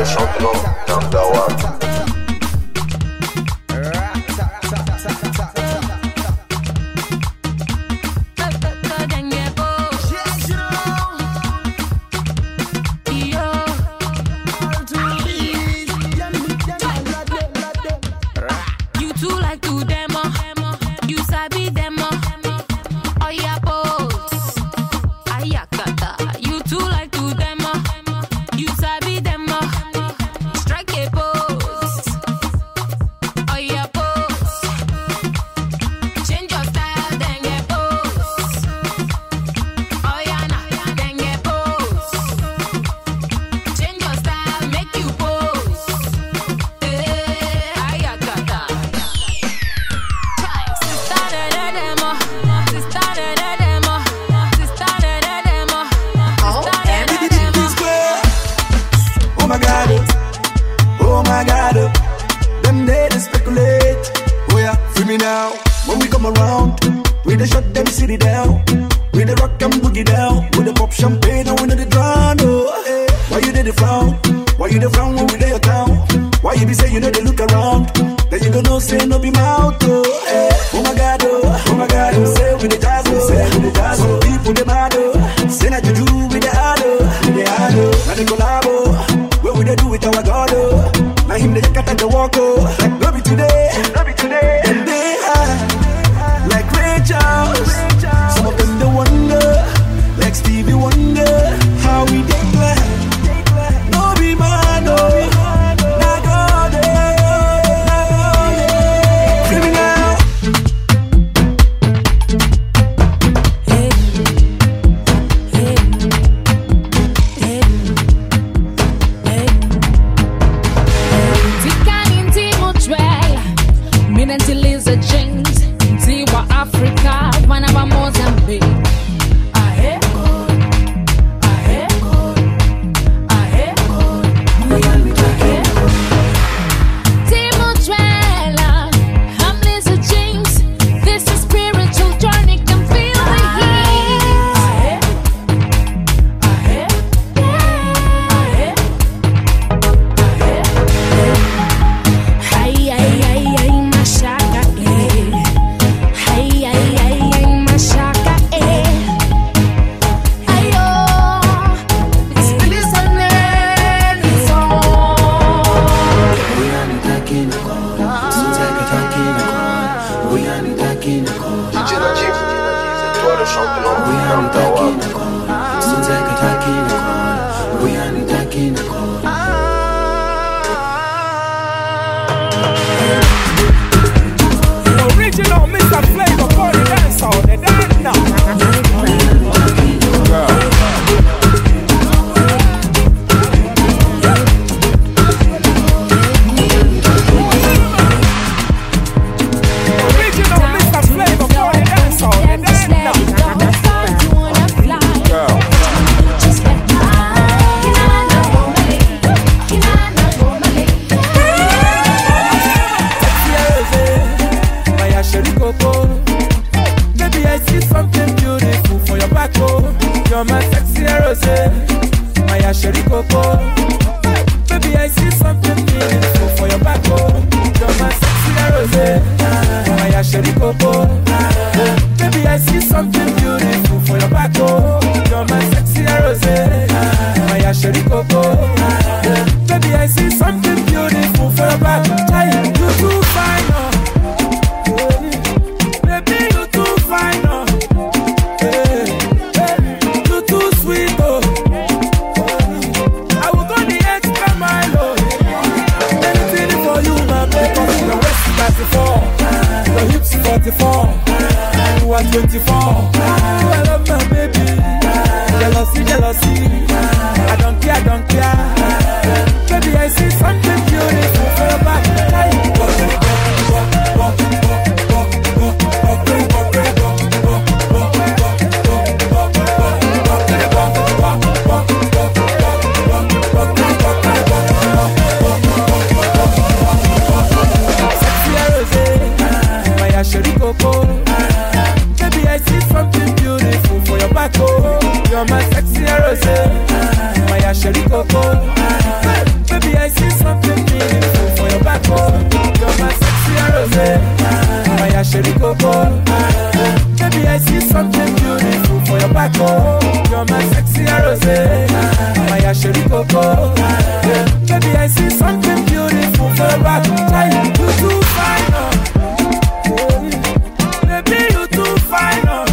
Vitória champion, number frown? With the pop champagne, I wanna the drown. Oh. Why you did the frown? Why you the frown when we lay your town? Why you be say you know they look around? Then you don't say no be mouth. Oh. oh my God, oh, oh my God, oh. say with the jazz, oh. say with the jazz. Some people they mad, oh. say that you do with the hard, oh. with the hard, oh. Now they collab, oh. what we they do with our God, oh. Now him they cut and the walk, oh. Sherry Coco. Baby, I see something beautiful for your back, oh. You're my sexy rose. My Sherry Coco. pákó. You're my sexy rose, my asheri koko. Baby, I see something beautiful for back. Try you do too fine, oh. Baby, you too fine, oh.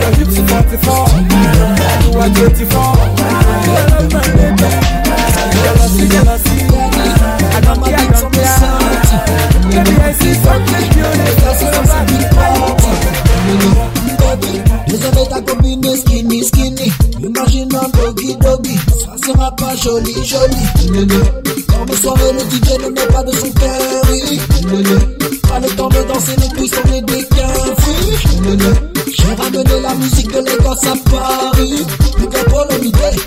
Your hips are 44, you are 24 Baby, copine skinny skinny Imagine un Ça sera pas joli joli Dans mes soirées le DJ ne met pas de le temps de danser J'ai ramené la musique de Lagos à Paris. All of day Dombolo,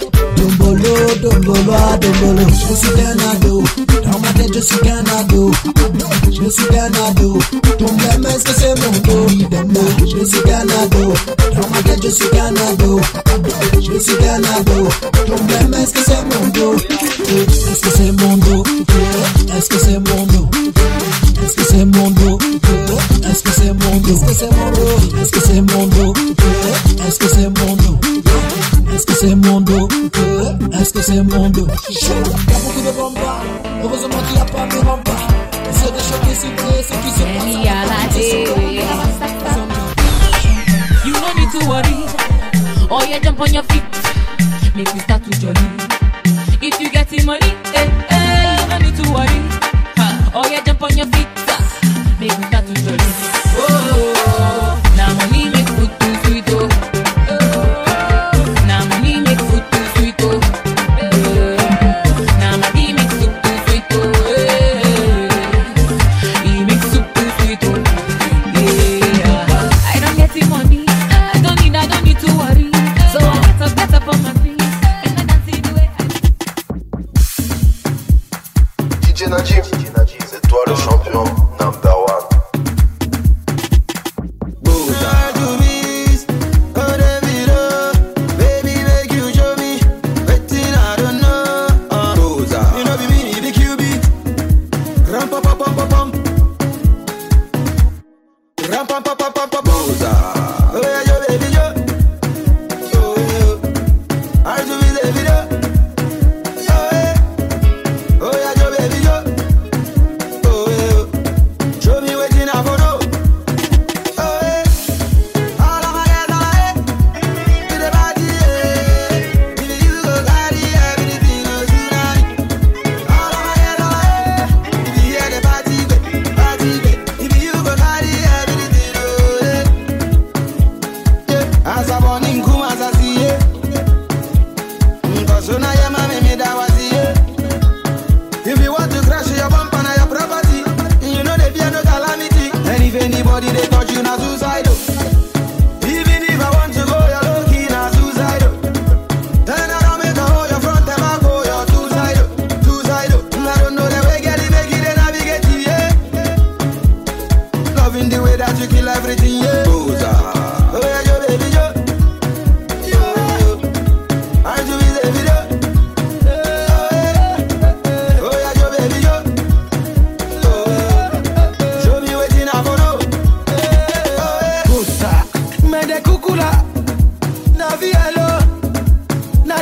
dombolo, ah dombolo Je suis qu'un ado Dans ma tête je suis qu'un ado Je suis qu'un ado Ton blême est-ce que c'est mon dos Je suis qu'un ado Dans ma tête je suis qu'un ado Je suis qu'un ado Ton blême que c'est mon dos que c'est mon dos que c'est mon dos que c'est mon dos que c'est mon dos que c'est mon dos que c'est mon dos que c'est mon Est-ce que c'est mon dos? Y'a beaucoup de Heureusement qu'il n'y a pas de bombes C'est des chocs ici, ce qui se passe You no need to worry. Oh yeah, jump on your feet. Make we start to jolly. If you get the money, eh, eh, you no need to worry. Oh yeah, jump on your feet. Make we start to jolly. Oh,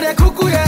the cuckoo, yeah.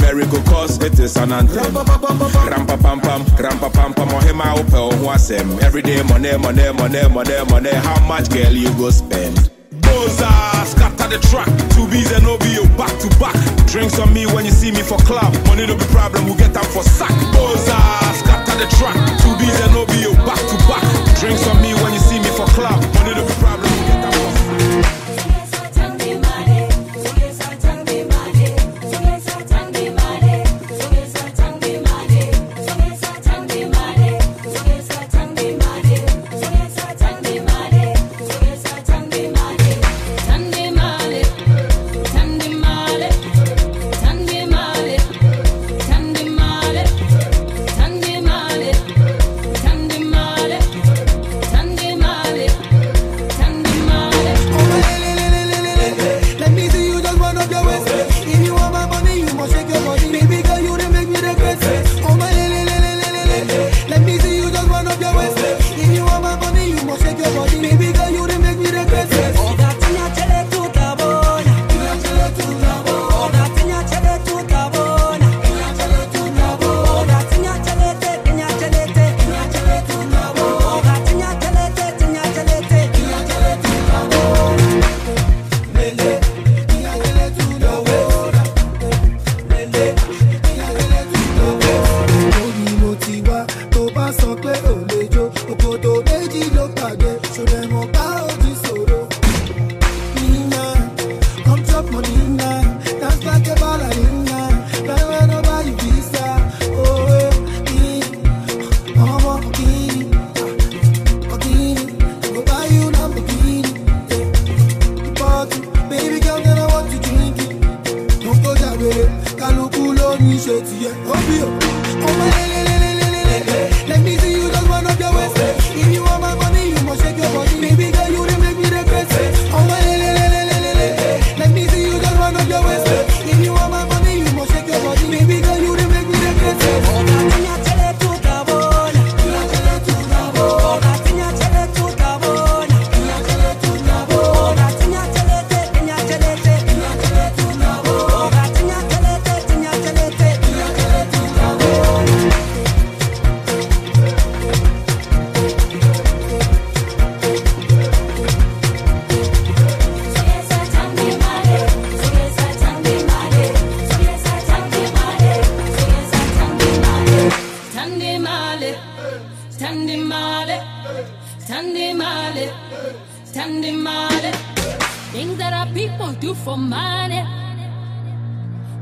Miracle cause it is an anthem rampa pam pam rampa pam pam oh, ɔhema oh, wopɛ wo ho asɛm everyday money money money money money how much girl you go spend Boza, scatter the track. Two B's and OBO, back to back. Drinks on me when you see me for club. Money no be problem, we get them for sack. Boza, scatter the track. Two B's and OBO, back to back. Drinks on me.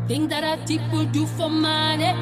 Thing that I deep will do for money.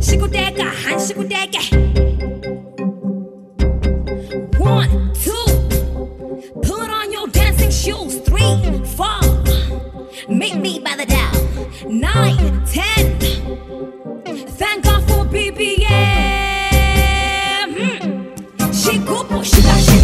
Chico Deca, Han Chico Deca. 我是大师。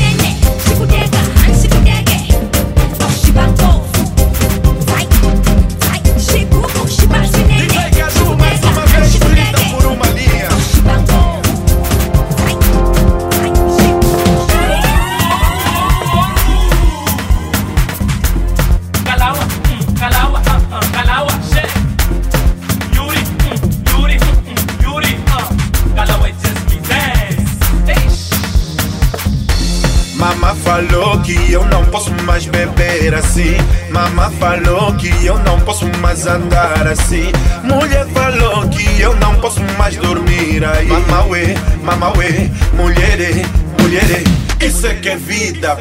mamauê, mulherê, mulherê. Isso é que é vida,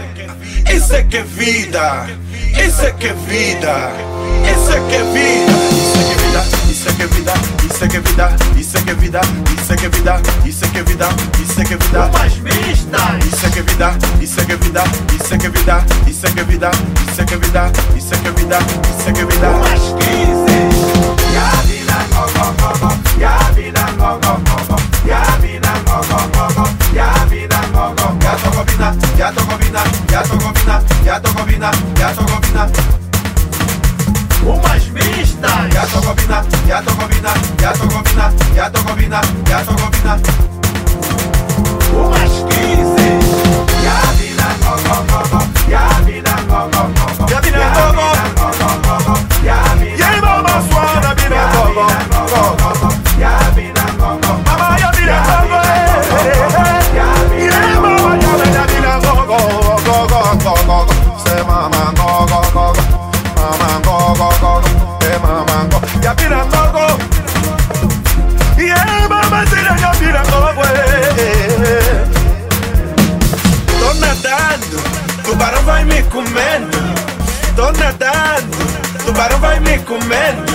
isso é que é vida, isso é que é vida, isso é que é vida. Isso é que é vida, isso é que é vida, isso é que é vida, isso é que é vida, isso é que é vida, isso é que é vida. Umas. Isso é que é vida, isso é que é vida, isso é que é vida, isso é que é vida, isso é que é vida, isso é que é vida, isso é que é vida. Umas 15. E a vida, go, go, go, go. E a vida, go, vida, ya to combina, ya to combina, ya to combina, ya to combina. Comendo. Tô nadando, tubarão vai me comendo.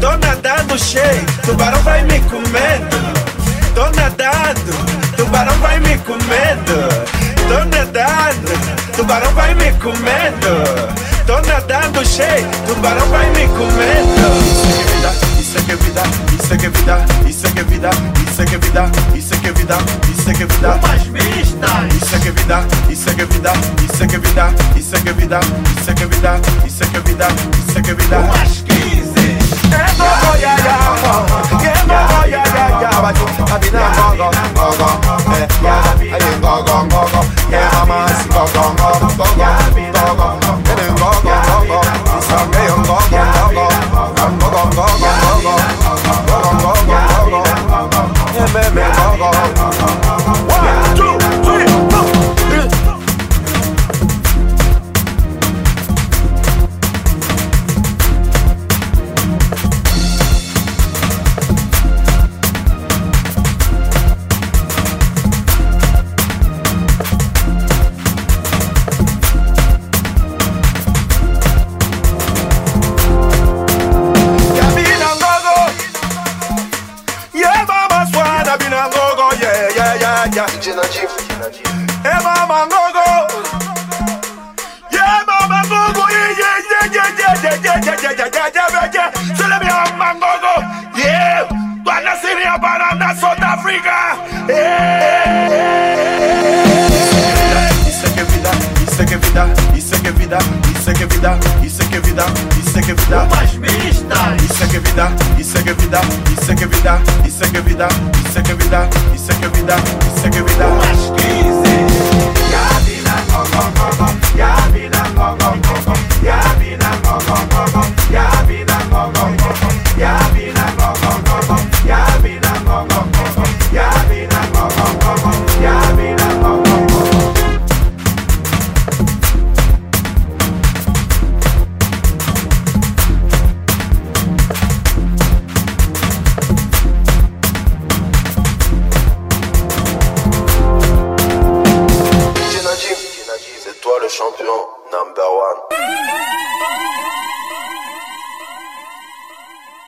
Tô nadando cheio, tubarão vai me comendo. Tô nadando, tubarão vai me comendo. Tô nadando, tubarão vai me comendo. Tô nadando cheio, tubarão vai me comendo. Isso é que é vida, isso é que é vida, isso é que é vida, isso é que vida, isso é que vida, é que é vida. O mais vista. Isso é que é vida, isso é que é vida, isso é que é vida, isso é que é vida, isso é que é vida, isso é que é vida, isso é que é vida. O mais 15. É gogo, ya, yeah yeah DJ Hey mama Isso é que vida, isso que vida, isso que vida, isso que vida, isso que vida, isso que vida. O mais vista. Isso que vida, é que vida, é que vida, é que vida, é que vida, é que vida,